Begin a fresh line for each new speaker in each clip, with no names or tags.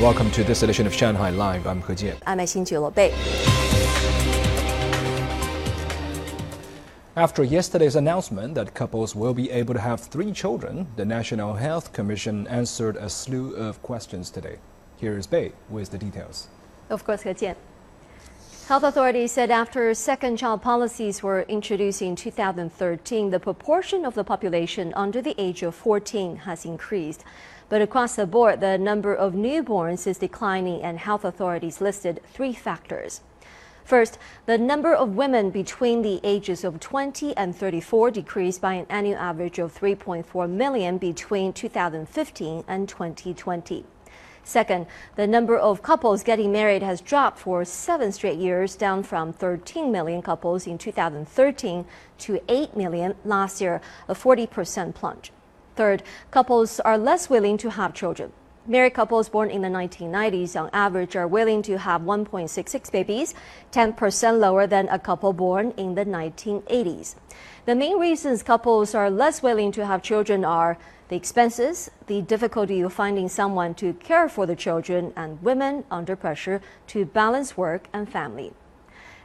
Welcome to this edition of Shanghai Live. I'm He Jian.
I'm Xin Bei.
After yesterday's announcement that couples will be able to have three children, the National Health Commission answered a slew of questions today. Here is Bei with the details.
Of course, He Jian. Health authorities said after second child policies were introduced in 2013, the proportion of the population under the age of 14 has increased. But across the board, the number of newborns is declining, and health authorities listed three factors. First, the number of women between the ages of 20 and 34 decreased by an annual average of 3.4 million between 2015 and 2020. Second, the number of couples getting married has dropped for seven straight years, down from 13 million couples in 2013 to 8 million last year, a 40% plunge. Third, couples are less willing to have children. Married couples born in the 1990s on average are willing to have 1.66 babies, 10% lower than a couple born in the 1980s. The main reasons couples are less willing to have children are the expenses, the difficulty of finding someone to care for the children, and women under pressure to balance work and family.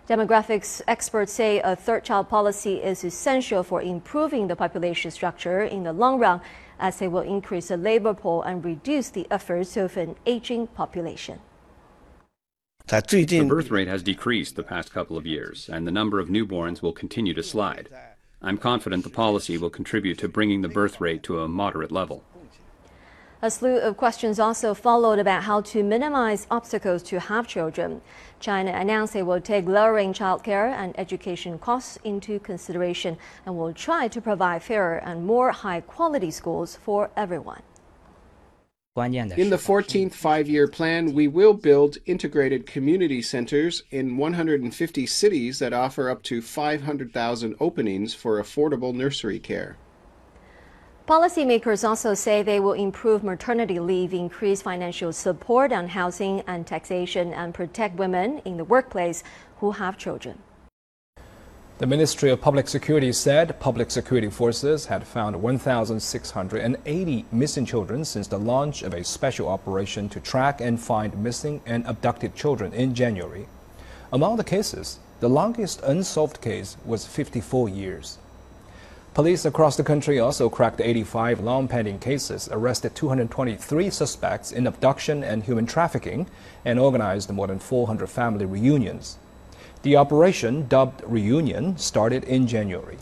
Demographics experts say a third child policy is essential for improving the population structure in the long run as it will increase the labor pool and reduce the efforts of an aging population.
The birth rate has decreased the past couple of years, and the number of newborns will continue to slide. I'm confident the policy will contribute to bringing the birth rate to a moderate level.
A slew of questions also followed about how to minimize obstacles to have children. China announced it will take lowering childcare and education costs into consideration and will try to provide fairer and more high quality schools for everyone.
In the 14th five year plan, we will build integrated community centers in 150 cities that offer up to 500,000 openings for affordable nursery care.
Policymakers also say they will improve maternity leave, increase financial support on housing and taxation, and protect women in the workplace who have children.
The Ministry of Public Security said public security forces had found 1,680 missing children since the launch of a special operation to track and find missing and abducted children in January. Among the cases, the longest unsolved case was 54 years. Police across the country also cracked 85 long pending cases, arrested 223 suspects in abduction and human trafficking, and organized more than 400 family reunions. The operation, dubbed Reunion, started in January.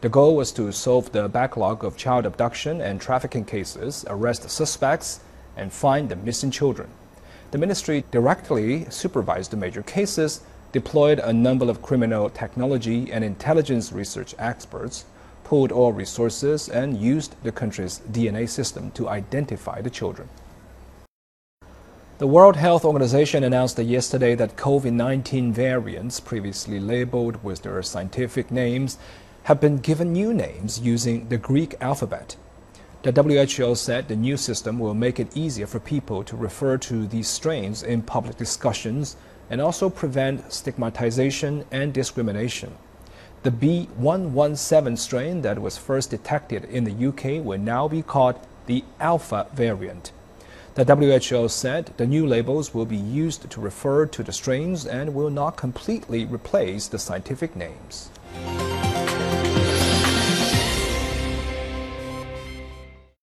The goal was to solve the backlog of child abduction and trafficking cases, arrest suspects, and find the missing children. The ministry directly supervised the major cases, deployed a number of criminal technology and intelligence research experts, pooled all resources, and used the country's DNA system to identify the children. The World Health Organization announced yesterday that COVID 19 variants previously labeled with their scientific names have been given new names using the Greek alphabet. The WHO said the new system will make it easier for people to refer to these strains in public discussions and also prevent stigmatization and discrimination. The B117 strain that was first detected in the UK will now be called the Alpha variant. The WHO said the new labels will be used to refer to the strains and will not completely replace the scientific names.